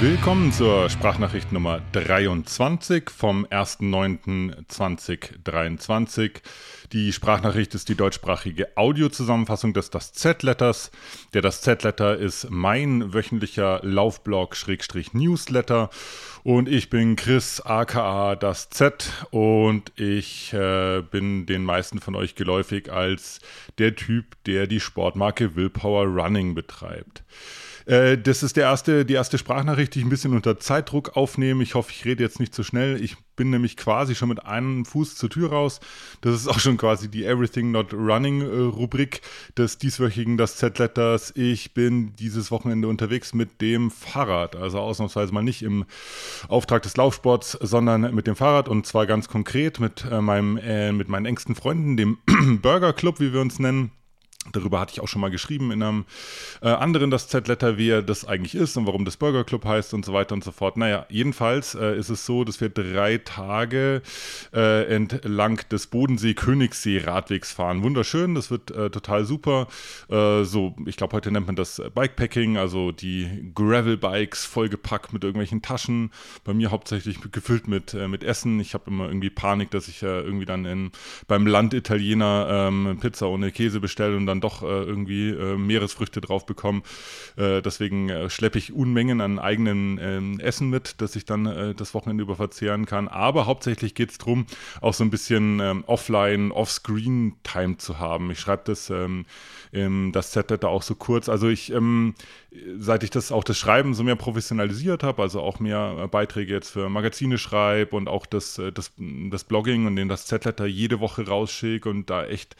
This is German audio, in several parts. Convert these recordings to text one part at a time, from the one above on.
Willkommen zur Sprachnachricht Nummer 23 vom 1.9.2023. Die Sprachnachricht ist die deutschsprachige Audiozusammenfassung des Das Z-Letters. Der Das Z-Letter ist mein wöchentlicher Laufblog-Newsletter. Und ich bin Chris aka Das Z und ich äh, bin den meisten von euch geläufig als der Typ, der die Sportmarke Willpower Running betreibt. Äh, das ist der erste, die erste Sprachnachricht, die ich ein bisschen unter Zeitdruck aufnehme. Ich hoffe, ich rede jetzt nicht zu schnell. Ich bin nämlich quasi schon mit einem Fuß zur Tür raus. Das ist auch schon quasi die Everything Not Running äh, Rubrik des dieswöchigen Das Z-Letters. Ich bin dieses Wochenende unterwegs mit dem Fahrrad. Also ausnahmsweise mal nicht im Auftrag des Laufsports, sondern mit dem Fahrrad und zwar ganz konkret mit, äh, meinem, äh, mit meinen engsten Freunden, dem Burger Club, wie wir uns nennen. Darüber hatte ich auch schon mal geschrieben in einem äh, anderen das Z-Letter, wie er das eigentlich ist und warum das Burger Club heißt und so weiter und so fort. Naja, jedenfalls äh, ist es so, dass wir drei Tage äh, entlang des Bodensee-Königssee-Radwegs fahren. Wunderschön, das wird äh, total super. Äh, so, ich glaube, heute nennt man das Bikepacking, also die Gravel-Bikes vollgepackt mit irgendwelchen Taschen. Bei mir hauptsächlich gefüllt mit, äh, mit Essen. Ich habe immer irgendwie Panik, dass ich irgendwie dann in, beim Landitaliener ähm, Pizza ohne Käse bestelle und dann doch äh, irgendwie äh, Meeresfrüchte drauf bekomme. Äh, deswegen äh, schleppe ich Unmengen an eigenem ähm, Essen mit, dass ich dann äh, das Wochenende über verzehren kann. Aber hauptsächlich geht es darum, auch so ein bisschen ähm, offline, off-screen-Time zu haben. Ich schreibe das, ähm, das Set da auch so kurz. Also ich, ähm, seit ich das auch das Schreiben so mehr professionalisiert habe, also auch mehr Beiträge jetzt für Magazine schreibe und auch das, das, das Blogging und den das Z-Letter jede Woche rausschicke und da echt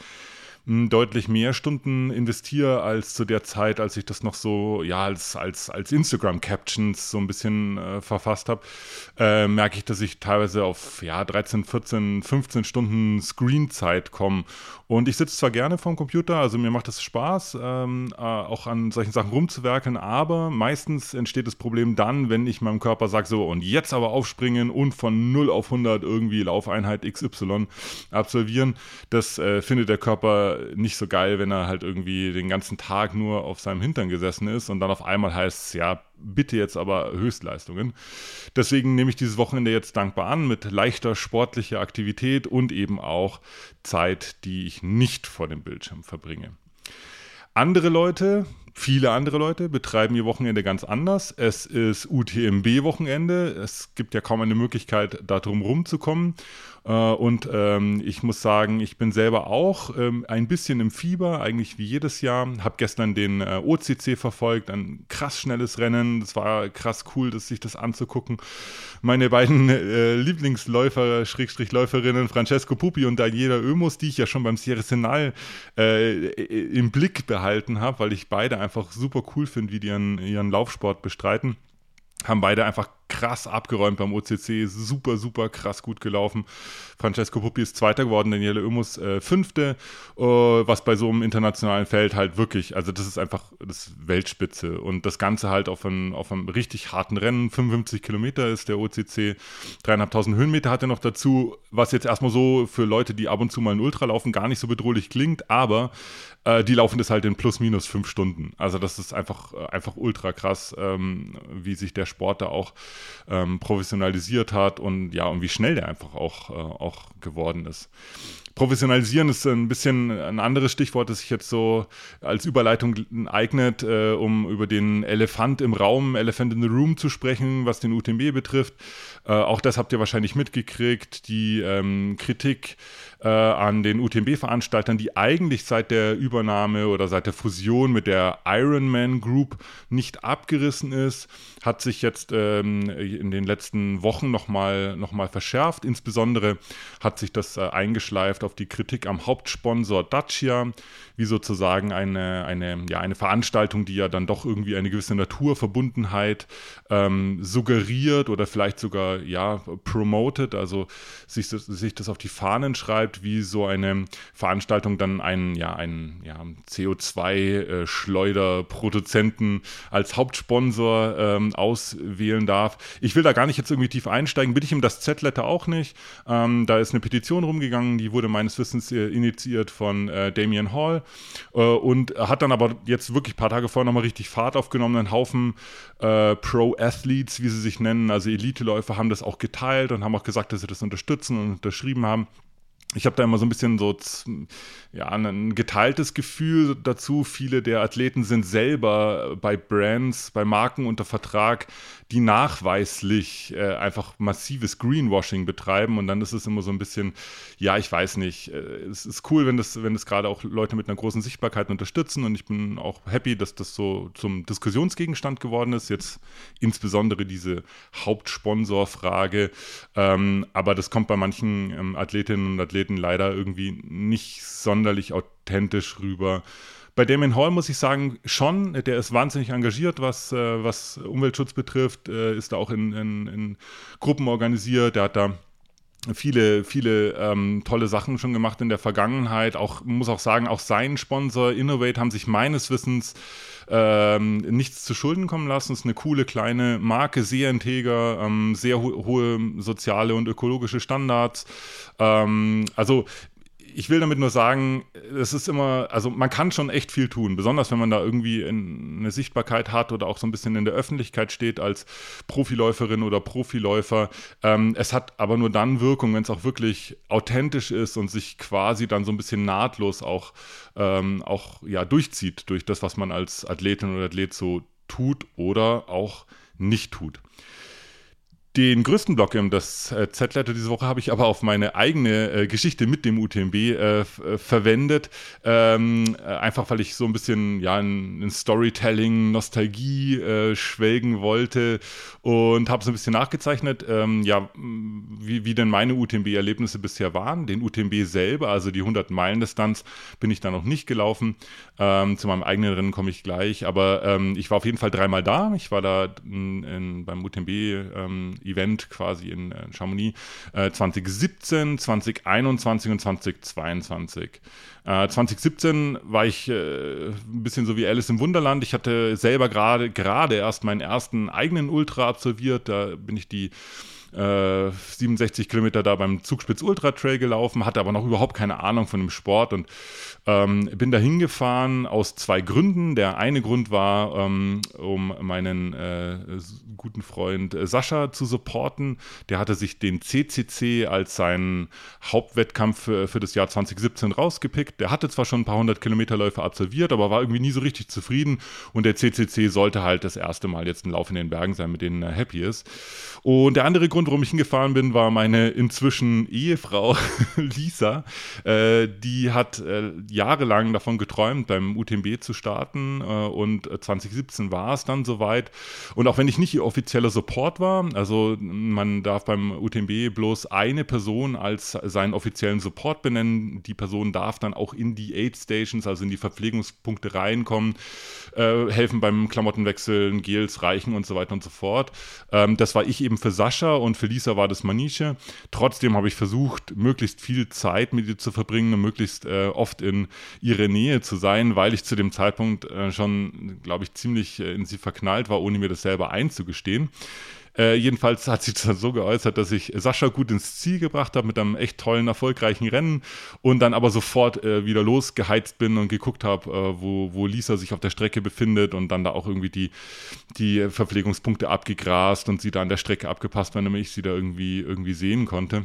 deutlich mehr Stunden investiere als zu der Zeit, als ich das noch so, ja, als, als, als Instagram-Captions so ein bisschen äh, verfasst habe, äh, merke ich, dass ich teilweise auf, ja, 13, 14, 15 Stunden Screenzeit komme. Und ich sitze zwar gerne vorm Computer, also mir macht es Spaß, ähm, äh, auch an solchen Sachen rumzuwerkeln, aber meistens entsteht das Problem dann, wenn ich meinem Körper sage, so, und jetzt aber aufspringen und von 0 auf 100 irgendwie Laufeinheit XY absolvieren. Das äh, findet der Körper nicht so geil, wenn er halt irgendwie den ganzen Tag nur auf seinem Hintern gesessen ist und dann auf einmal heißt es, ja, bitte jetzt aber Höchstleistungen. Deswegen nehme ich dieses Wochenende jetzt dankbar an mit leichter sportlicher Aktivität und eben auch Zeit, die ich nicht vor dem Bildschirm verbringe. Andere Leute, viele andere Leute betreiben ihr Wochenende ganz anders. Es ist UTMB-Wochenende. Es gibt ja kaum eine Möglichkeit, da drum rumzukommen. Äh, und ähm, ich muss sagen, ich bin selber auch ähm, ein bisschen im Fieber, eigentlich wie jedes Jahr. Habe gestern den äh, OCC verfolgt, ein krass schnelles Rennen. Das war krass cool, das, sich das anzugucken. Meine beiden äh, Lieblingsläufer, Schrägstrich Läuferinnen, Francesco Pupi und Daniela Oemus, die ich ja schon beim Sierra Senal äh, im Blick behalten habe, weil ich beide einfach super cool finde, wie die ihren, ihren Laufsport bestreiten haben beide einfach krass abgeräumt beim OCC, super, super krass gut gelaufen. Francesco Puppi ist Zweiter geworden, Daniele Oemus äh, Fünfte, äh, was bei so einem internationalen Feld halt wirklich, also das ist einfach das Weltspitze. Und das Ganze halt auf, ein, auf einem richtig harten Rennen, 55 Kilometer ist der OCC, dreieinhalbtausend Höhenmeter hat er noch dazu, was jetzt erstmal so für Leute, die ab und zu mal ein Ultra laufen, gar nicht so bedrohlich klingt, aber äh, die laufen das halt in plus minus fünf Stunden. Also das ist einfach, äh, einfach ultra krass, ähm, wie sich der Sport da auch ähm, professionalisiert hat und ja, und wie schnell der einfach auch, äh, auch geworden ist. Professionalisieren ist ein bisschen ein anderes Stichwort, das sich jetzt so als Überleitung eignet, äh, um über den Elefant im Raum, Elephant in the Room zu sprechen, was den UTMB betrifft. Äh, auch das habt ihr wahrscheinlich mitgekriegt, die ähm, Kritik äh, an den UTMB-Veranstaltern, die eigentlich seit der Übernahme oder seit der Fusion mit der Ironman Group nicht abgerissen ist, hat sich jetzt ähm, in den letzten Wochen nochmal noch mal verschärft. Insbesondere hat sich das äh, eingeschleift auf die Kritik am Hauptsponsor Dacia, wie sozusagen eine, eine, ja, eine Veranstaltung, die ja dann doch irgendwie eine gewisse Naturverbundenheit ähm, suggeriert oder vielleicht sogar ja promotet, also sich, sich das auf die Fahnen schreibt wie so eine Veranstaltung dann einen, ja, einen ja, CO2-Schleuderproduzenten als Hauptsponsor ähm, auswählen darf. Ich will da gar nicht jetzt irgendwie tief einsteigen, bitte ich ihm das Z-Letter auch nicht. Ähm, da ist eine Petition rumgegangen, die wurde meines Wissens äh, initiiert von äh, Damien Hall äh, und hat dann aber jetzt wirklich ein paar Tage vorher nochmal richtig Fahrt aufgenommen. Ein Haufen äh, Pro-Athletes, wie sie sich nennen, also Elite-Läufer, haben das auch geteilt und haben auch gesagt, dass sie das unterstützen und unterschrieben haben ich habe da immer so ein bisschen so ja, ein geteiltes Gefühl dazu. Viele der Athleten sind selber bei Brands, bei Marken unter Vertrag, die nachweislich äh, einfach massives Greenwashing betreiben. Und dann ist es immer so ein bisschen, ja, ich weiß nicht. Äh, es ist cool, wenn das, wenn das gerade auch Leute mit einer großen Sichtbarkeit unterstützen. Und ich bin auch happy, dass das so zum Diskussionsgegenstand geworden ist. Jetzt insbesondere diese Hauptsponsorfrage. Ähm, aber das kommt bei manchen ähm, Athletinnen und Athleten Athleten leider irgendwie nicht sonderlich authentisch rüber. Bei Damien Hall muss ich sagen, schon, der ist wahnsinnig engagiert, was, äh, was Umweltschutz betrifft, äh, ist da auch in, in, in, Gruppen organisiert, der hat da viele, viele ähm, tolle Sachen schon gemacht in der Vergangenheit. Auch muss auch sagen, auch sein Sponsor Innovate haben sich meines Wissens ähm, nichts zu Schulden kommen lassen. Ist eine coole kleine Marke, sehr integer, ähm, sehr ho hohe soziale und ökologische Standards. Ähm, also ich will damit nur sagen, es ist immer, also man kann schon echt viel tun, besonders wenn man da irgendwie eine Sichtbarkeit hat oder auch so ein bisschen in der Öffentlichkeit steht als Profiläuferin oder Profiläufer. Ähm, es hat aber nur dann Wirkung, wenn es auch wirklich authentisch ist und sich quasi dann so ein bisschen nahtlos auch, ähm, auch ja, durchzieht durch das, was man als Athletin oder Athlet so tut oder auch nicht tut. Den größten Block im das äh, Z-Letter diese Woche habe ich aber auf meine eigene äh, Geschichte mit dem UTMB äh, äh, verwendet. Ähm, äh, einfach weil ich so ein bisschen ja, in, in Storytelling, Nostalgie schwelgen wollte und habe so ein bisschen nachgezeichnet, ähm, ja, wie, wie denn meine UTMB-Erlebnisse bisher waren. Den UTMB selber, also die 100-Meilen-Distanz, bin ich da noch nicht gelaufen. Ähm, zu meinem eigenen Rennen komme ich gleich, aber ähm, ich war auf jeden Fall dreimal da. Ich war da in, in, beim UTMB ähm, Event quasi in äh, Chamonix äh, 2017, 2021 und 2022. Äh, 2017 war ich äh, ein bisschen so wie Alice im Wunderland. Ich hatte selber gerade gerade erst meinen ersten eigenen Ultra absolviert. Da bin ich die 67 äh, Kilometer da beim Zugspitz Ultra Trail gelaufen, hatte aber noch überhaupt keine Ahnung von dem Sport und ähm, bin da hingefahren aus zwei Gründen. Der eine Grund war, ähm, um meinen äh, guten Freund äh, Sascha zu supporten. Der hatte sich den CCC als seinen Hauptwettkampf für, für das Jahr 2017 rausgepickt. Der hatte zwar schon ein paar hundert Kilometerläufe absolviert, aber war irgendwie nie so richtig zufrieden und der CCC sollte halt das erste Mal jetzt ein Lauf in den Bergen sein, mit denen er happy ist. Und der andere Grund, warum ich hingefahren bin, war meine inzwischen Ehefrau Lisa. Äh, die hat äh, jahrelang davon geträumt, beim UTMB zu starten äh, und 2017 war es dann soweit. Und auch wenn ich nicht ihr offizieller Support war, also man darf beim UTMB bloß eine Person als seinen offiziellen Support benennen, die Person darf dann auch in die Aid Stations, also in die Verpflegungspunkte reinkommen, äh, helfen beim Klamottenwechseln, Gels reichen und so weiter und so fort. Ähm, das war ich eben für Sascha und für Lisa war das Manische. Trotzdem habe ich versucht, möglichst viel Zeit mit ihr zu verbringen und möglichst äh, oft in ihre Nähe zu sein, weil ich zu dem Zeitpunkt äh, schon, glaube ich, ziemlich äh, in sie verknallt war, ohne mir das selber einzugestehen. Äh, jedenfalls hat sich das so geäußert, dass ich Sascha gut ins Ziel gebracht habe mit einem echt tollen, erfolgreichen Rennen und dann aber sofort äh, wieder losgeheizt bin und geguckt habe, äh, wo, wo Lisa sich auf der Strecke befindet und dann da auch irgendwie die, die Verpflegungspunkte abgegrast und sie da an der Strecke abgepasst, wenn ich sie da irgendwie, irgendwie sehen konnte.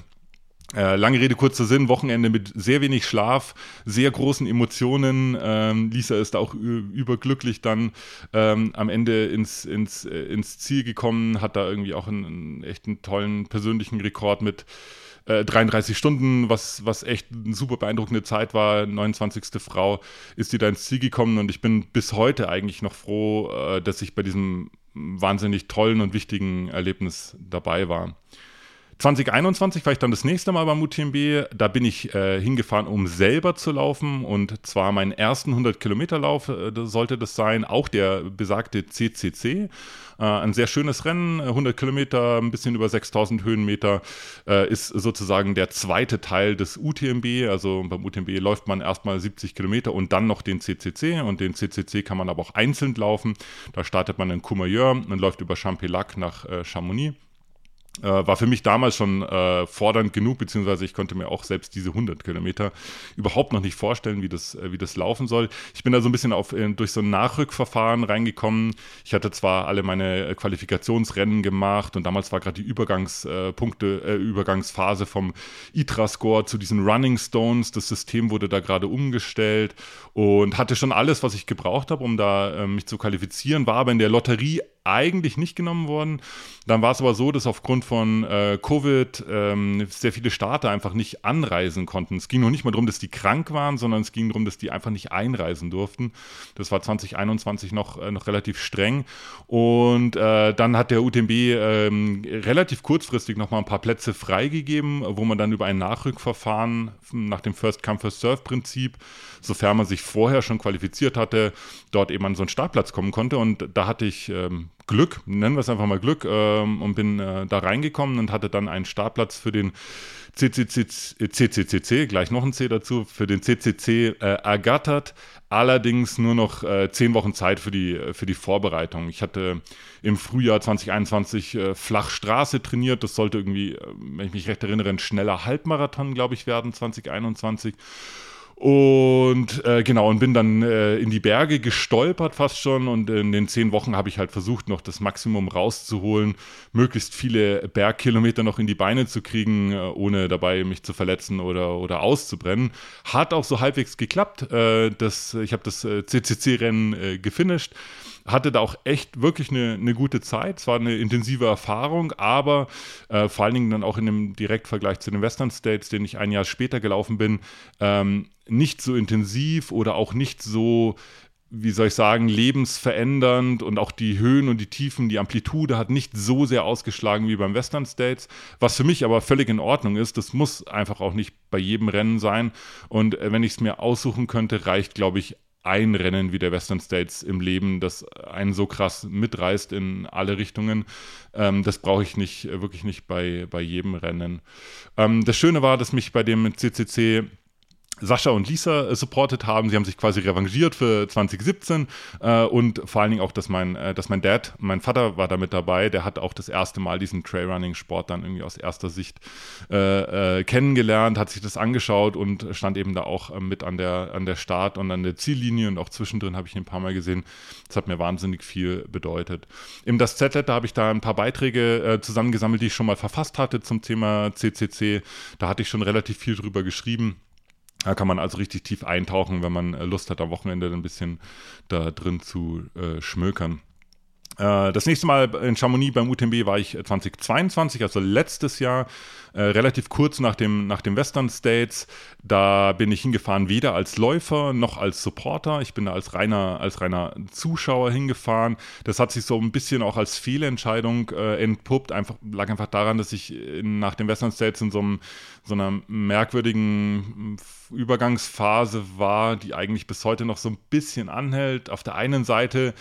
Äh, lange Rede, kurzer Sinn, Wochenende mit sehr wenig Schlaf, sehr großen Emotionen. Ähm, Lisa ist auch überglücklich dann ähm, am Ende ins, ins, äh, ins Ziel gekommen, hat da irgendwie auch einen, einen echt einen tollen persönlichen Rekord mit äh, 33 Stunden, was, was echt eine super beeindruckende Zeit war. 29. Frau ist die da ins Ziel gekommen und ich bin bis heute eigentlich noch froh, äh, dass ich bei diesem wahnsinnig tollen und wichtigen Erlebnis dabei war. 2021 war ich dann das nächste Mal beim UTMB. Da bin ich äh, hingefahren, um selber zu laufen. Und zwar meinen ersten 100 Kilometer Lauf äh, sollte das sein. Auch der besagte CCC. Äh, ein sehr schönes Rennen, 100 Kilometer, ein bisschen über 6000 Höhenmeter. Äh, ist sozusagen der zweite Teil des UTMB. Also beim UTMB läuft man erstmal 70 Kilometer und dann noch den CCC. Und den CCC kann man aber auch einzeln laufen. Da startet man in Courmayeur und läuft über Champelac nach äh, Chamonix. Äh, war für mich damals schon äh, fordernd genug, beziehungsweise ich konnte mir auch selbst diese 100 Kilometer überhaupt noch nicht vorstellen, wie das, äh, wie das laufen soll. Ich bin da so ein bisschen auf, äh, durch so ein Nachrückverfahren reingekommen. Ich hatte zwar alle meine Qualifikationsrennen gemacht und damals war gerade die Übergangspunkte, äh, Übergangsphase vom ITRA-Score zu diesen Running Stones. Das System wurde da gerade umgestellt und hatte schon alles, was ich gebraucht habe, um da mich zu qualifizieren, war aber in der Lotterie eigentlich nicht genommen worden. Dann war es aber so, dass aufgrund von äh, Covid ähm, sehr viele Starter einfach nicht anreisen konnten. Es ging noch nicht mal darum, dass die krank waren, sondern es ging darum, dass die einfach nicht einreisen durften. Das war 2021 noch, äh, noch relativ streng. Und äh, dann hat der UTMB ähm, relativ kurzfristig nochmal ein paar Plätze freigegeben, wo man dann über ein Nachrückverfahren nach dem First-Come-First-Serve-Prinzip, sofern man sich vorher schon qualifiziert hatte, dort eben an so einen Startplatz kommen konnte. Und da hatte ich ähm, Glück, nennen wir es einfach mal Glück, ähm, und bin äh, da reingekommen und hatte dann einen Startplatz für den CCC, CCCC, gleich noch ein C dazu, für den CCC äh, ergattert. Allerdings nur noch äh, zehn Wochen Zeit für die, für die Vorbereitung. Ich hatte im Frühjahr 2021 äh, Flachstraße trainiert. Das sollte irgendwie, äh, wenn ich mich recht erinnere, ein schneller Halbmarathon, glaube ich, werden 2021. Und äh, genau, und bin dann äh, in die Berge gestolpert fast schon. Und in den zehn Wochen habe ich halt versucht, noch das Maximum rauszuholen, möglichst viele Bergkilometer noch in die Beine zu kriegen, äh, ohne dabei mich zu verletzen oder, oder auszubrennen. Hat auch so halbwegs geklappt. Äh, das, ich habe das äh, CCC-Rennen äh, gefinisht hatte da auch echt wirklich eine, eine gute Zeit. Es war eine intensive Erfahrung, aber äh, vor allen Dingen dann auch in einem Direktvergleich zu den Western States, den ich ein Jahr später gelaufen bin, ähm, nicht so intensiv oder auch nicht so wie soll ich sagen, lebensverändernd und auch die Höhen und die Tiefen, die Amplitude hat nicht so sehr ausgeschlagen wie beim Western States, was für mich aber völlig in Ordnung ist. Das muss einfach auch nicht bei jedem Rennen sein. Und äh, wenn ich es mir aussuchen könnte, reicht, glaube ich, ein Rennen wie der Western States im Leben, das einen so krass mitreißt in alle Richtungen. Ähm, das brauche ich nicht, äh, wirklich nicht bei, bei jedem Rennen. Ähm, das Schöne war, dass mich bei dem CCC Sascha und Lisa äh, supportet haben. Sie haben sich quasi revanchiert für 2017 äh, und vor allen Dingen auch, dass mein, äh, dass mein Dad, mein Vater war da mit dabei, der hat auch das erste Mal diesen Trailrunning-Sport dann irgendwie aus erster Sicht äh, äh kennengelernt, hat sich das angeschaut und stand eben da auch äh, mit an der, an der Start- und an der Ziellinie und auch zwischendrin habe ich ihn ein paar Mal gesehen. Das hat mir wahnsinnig viel bedeutet. Im Das Z-Letter habe ich da ein paar Beiträge zusammengesammelt, die ich schon mal verfasst hatte zum Thema CCC. Da hatte ich schon relativ viel drüber geschrieben. Da kann man also richtig tief eintauchen, wenn man äh, Lust hat, am Wochenende ein bisschen da drin zu äh, schmökern. Äh, das nächste Mal in Chamonix beim UTMB war ich 2022, also letztes Jahr, äh, relativ kurz nach dem, nach dem Western States. Da bin ich hingefahren, weder als Läufer noch als Supporter. Ich bin da als reiner, als reiner Zuschauer hingefahren. Das hat sich so ein bisschen auch als Fehlentscheidung äh, entpuppt. Einfach, lag einfach daran, dass ich in, nach dem Western States in so, einem, so einer merkwürdigen Übergangsphase war, die eigentlich bis heute noch so ein bisschen anhält. Auf der einen Seite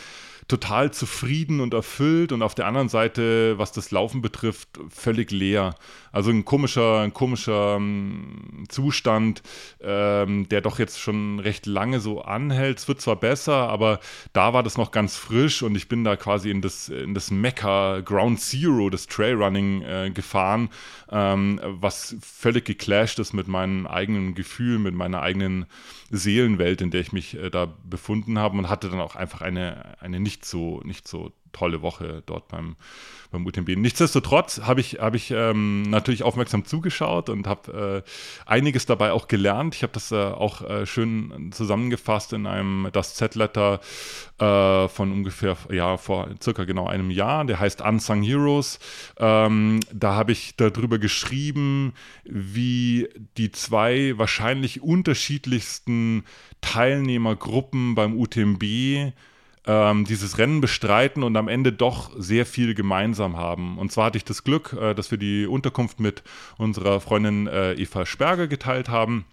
total zufrieden und erfüllt und auf der anderen Seite, was das Laufen betrifft, völlig leer. Also ein komischer, ein komischer ähm, Zustand, ähm, der doch jetzt schon recht lange so anhält. Es wird zwar besser, aber da war das noch ganz frisch und ich bin da quasi in das, in das Mecca Ground Zero des Trailrunning äh, gefahren, ähm, was völlig geclasht ist mit meinen eigenen Gefühlen, mit meiner eigenen Seelenwelt, in der ich mich äh, da befunden habe und hatte dann auch einfach eine, eine nicht so, nicht so tolle Woche dort beim, beim UTMB. Nichtsdestotrotz habe ich, hab ich ähm, natürlich aufmerksam zugeschaut und habe äh, einiges dabei auch gelernt. Ich habe das äh, auch äh, schön zusammengefasst in einem Das Z-Letter äh, von ungefähr, ja, vor circa genau einem Jahr. Der heißt Unsung Heroes. Ähm, da habe ich darüber geschrieben, wie die zwei wahrscheinlich unterschiedlichsten Teilnehmergruppen beim UTMB ähm, dieses Rennen bestreiten und am Ende doch sehr viel gemeinsam haben. Und zwar hatte ich das Glück, äh, dass wir die Unterkunft mit unserer Freundin äh, Eva Sperger geteilt haben.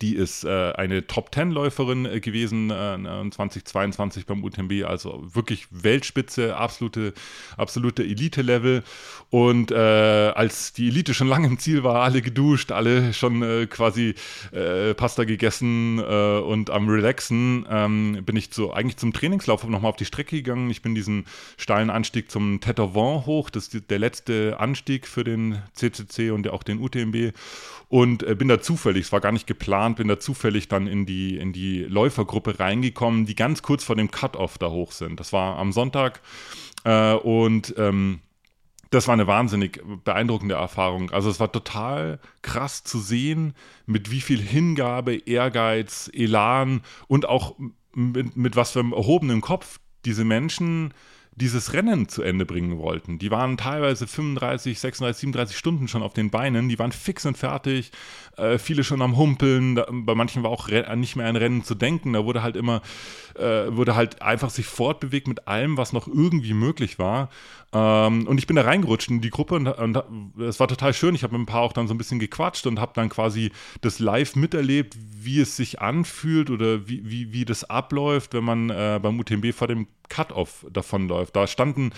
Die ist äh, eine Top-10-Läuferin äh, gewesen äh, 2022 beim UTMB, also wirklich Weltspitze, absolute, absolute Elite-Level. Und äh, als die Elite schon lange im Ziel war, alle geduscht, alle schon äh, quasi äh, Pasta gegessen und am Relaxen, ähm, bin ich so eigentlich zum Trainingslauf nochmal auf die Strecke gegangen. Ich bin diesen steilen Anstieg zum Tetovant hoch, das ist der letzte Anstieg für den CCC und auch den UTMB und bin da zufällig, es war gar nicht geplant, bin da zufällig dann in die, in die Läufergruppe reingekommen, die ganz kurz vor dem Cut-Off da hoch sind. Das war am Sonntag äh, und ähm, das war eine wahnsinnig beeindruckende Erfahrung. Also es war total krass zu sehen, mit wie viel Hingabe, Ehrgeiz, Elan und auch mit, mit was für einem erhobenen Kopf diese Menschen dieses Rennen zu Ende bringen wollten. Die waren teilweise 35, 36, 37 Stunden schon auf den Beinen, die waren fix und fertig, äh, viele schon am Humpeln, da, bei manchen war auch nicht mehr an Rennen zu denken, da wurde halt immer, äh, wurde halt einfach sich fortbewegt mit allem, was noch irgendwie möglich war. Ähm, und ich bin da reingerutscht in die Gruppe und es war total schön. Ich habe mit ein paar auch dann so ein bisschen gequatscht und habe dann quasi das live miterlebt, wie es sich anfühlt oder wie, wie, wie das abläuft, wenn man äh, beim UTMB vor dem Cut-Off davonläuft. Da standen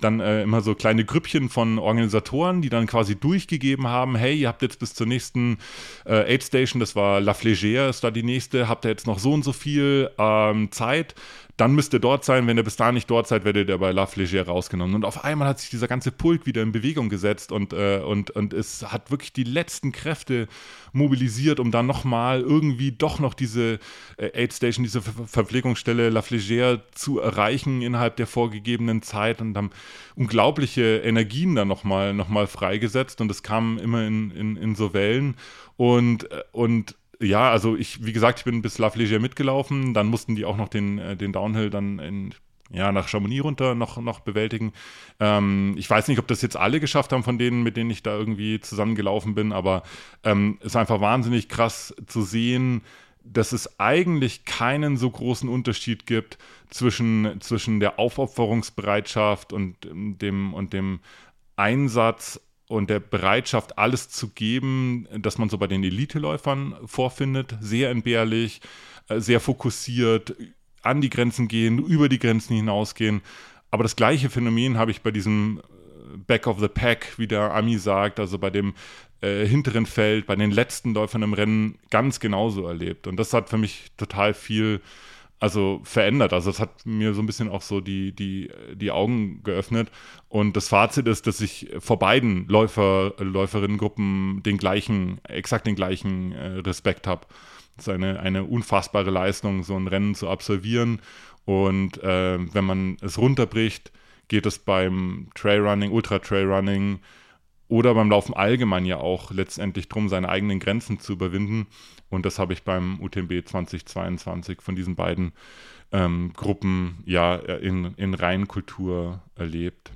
dann äh, immer so kleine Grüppchen von Organisatoren, die dann quasi durchgegeben haben, hey, ihr habt jetzt bis zur nächsten äh, Aid Station, das war La Flégère, ist da die nächste, habt ihr jetzt noch so und so viel ähm, Zeit, dann müsst ihr dort sein. Wenn ihr bis da nicht dort seid, werdet ihr bei La Flégère rausgenommen. Und auf einmal hat sich dieser ganze Pulk wieder in Bewegung gesetzt und, äh, und, und es hat wirklich die letzten Kräfte mobilisiert, um dann nochmal irgendwie doch noch diese äh, Aid Station, diese Ver Verpflegungsstelle La Flégère zu erreichen innerhalb der vorgegebenen Zeit und haben unglaubliche Energien dann nochmal noch mal freigesetzt und es kam immer in, in, in so Wellen und, äh, und ja, also ich, wie gesagt, ich bin bis La Flégère mitgelaufen, dann mussten die auch noch den, äh, den Downhill dann in, ja, nach Chamonix runter noch, noch bewältigen. Ähm, ich weiß nicht, ob das jetzt alle geschafft haben von denen, mit denen ich da irgendwie zusammengelaufen bin, aber ähm, es ist einfach wahnsinnig krass zu sehen, dass es eigentlich keinen so großen Unterschied gibt zwischen, zwischen der Aufopferungsbereitschaft und dem, und dem Einsatz und der Bereitschaft, alles zu geben, dass man so bei den Eliteläufern vorfindet. Sehr entbehrlich, äh, sehr fokussiert, an die Grenzen gehen, über die Grenzen hinausgehen. Aber das gleiche Phänomen habe ich bei diesem äh, Back of the Pack, wie der Ami sagt, also bei dem äh, hinteren Feld, bei den letzten Läufern im Rennen ganz genauso erlebt. Und das hat für mich total viel also verändert. Also es hat mir so ein bisschen auch so die, die, die Augen geöffnet. Und das Fazit ist, dass ich vor beiden Läufer, Läuferinnengruppen den gleichen, exakt den gleichen äh, Respekt habe. Es ist eine, eine unfassbare Leistung, so ein Rennen zu absolvieren. Und äh, wenn man es runterbricht, geht es beim Trailrunning, Ultra-Trailrunning oder beim Laufen allgemein ja auch letztendlich darum, seine eigenen Grenzen zu überwinden. Und das habe ich beim UTMB 2022 von diesen beiden ähm, Gruppen ja in, in Reinkultur erlebt.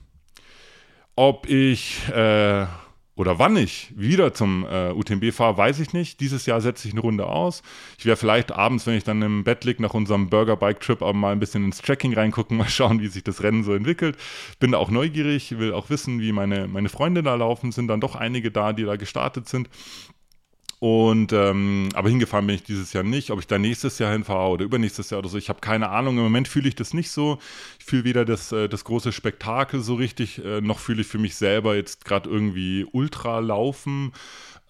Ob ich äh, oder wann ich wieder zum äh, UTMB fahre, weiß ich nicht. Dieses Jahr setze ich eine Runde aus. Ich werde vielleicht abends, wenn ich dann im Bett liege, nach unserem Burger-Bike-Trip auch mal ein bisschen ins Tracking reingucken, mal schauen, wie sich das Rennen so entwickelt. Bin da auch neugierig, will auch wissen, wie meine, meine Freunde da laufen. Sind dann doch einige da, die da gestartet sind. Und ähm, aber hingefahren bin ich dieses Jahr nicht. Ob ich da nächstes Jahr hinfahre oder übernächstes Jahr oder so, ich habe keine Ahnung. Im Moment fühle ich das nicht so. Ich fühle weder das, äh, das große Spektakel so richtig, äh, noch fühle ich für mich selber jetzt gerade irgendwie Ultra laufen.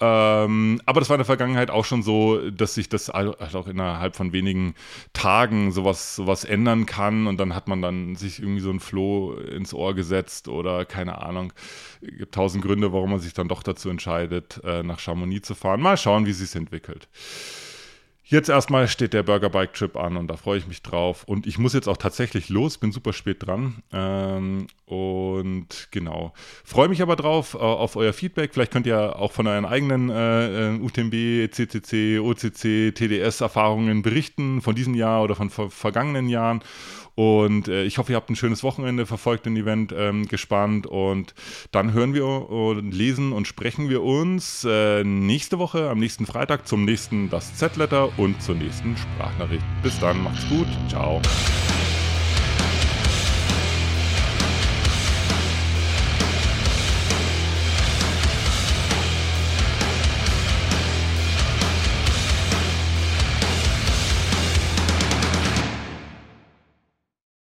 Ähm, aber das war in der Vergangenheit auch schon so, dass sich das halt auch innerhalb von wenigen Tagen sowas, sowas ändern kann und dann hat man dann sich irgendwie so ein Floh ins Ohr gesetzt oder keine Ahnung. Es gibt tausend Gründe, warum man sich dann doch dazu entscheidet, äh, nach Chamonix zu fahren. Mal schauen, wie sich entwickelt. Jetzt erstmal steht der Burger Bike Trip an und da freue ich mich drauf. Und ich muss jetzt auch tatsächlich los, bin super spät dran. Ähm, und genau. Freue mich aber drauf, äh, auf euer Feedback. Vielleicht könnt ihr auch von euren eigenen äh, UTMB, CCC, OCC, TDS-Erfahrungen berichten von diesem Jahr oder von ver vergangenen Jahren. Und äh, ich hoffe, ihr habt ein schönes Wochenende verfolgt, den Event ähm, gespannt. Und dann hören wir und lesen und sprechen wir uns äh, nächste Woche, am nächsten Freitag, zum nächsten Das Z-Letter und zur nächsten Sprachnachricht. Bis dann, macht's gut. Ciao.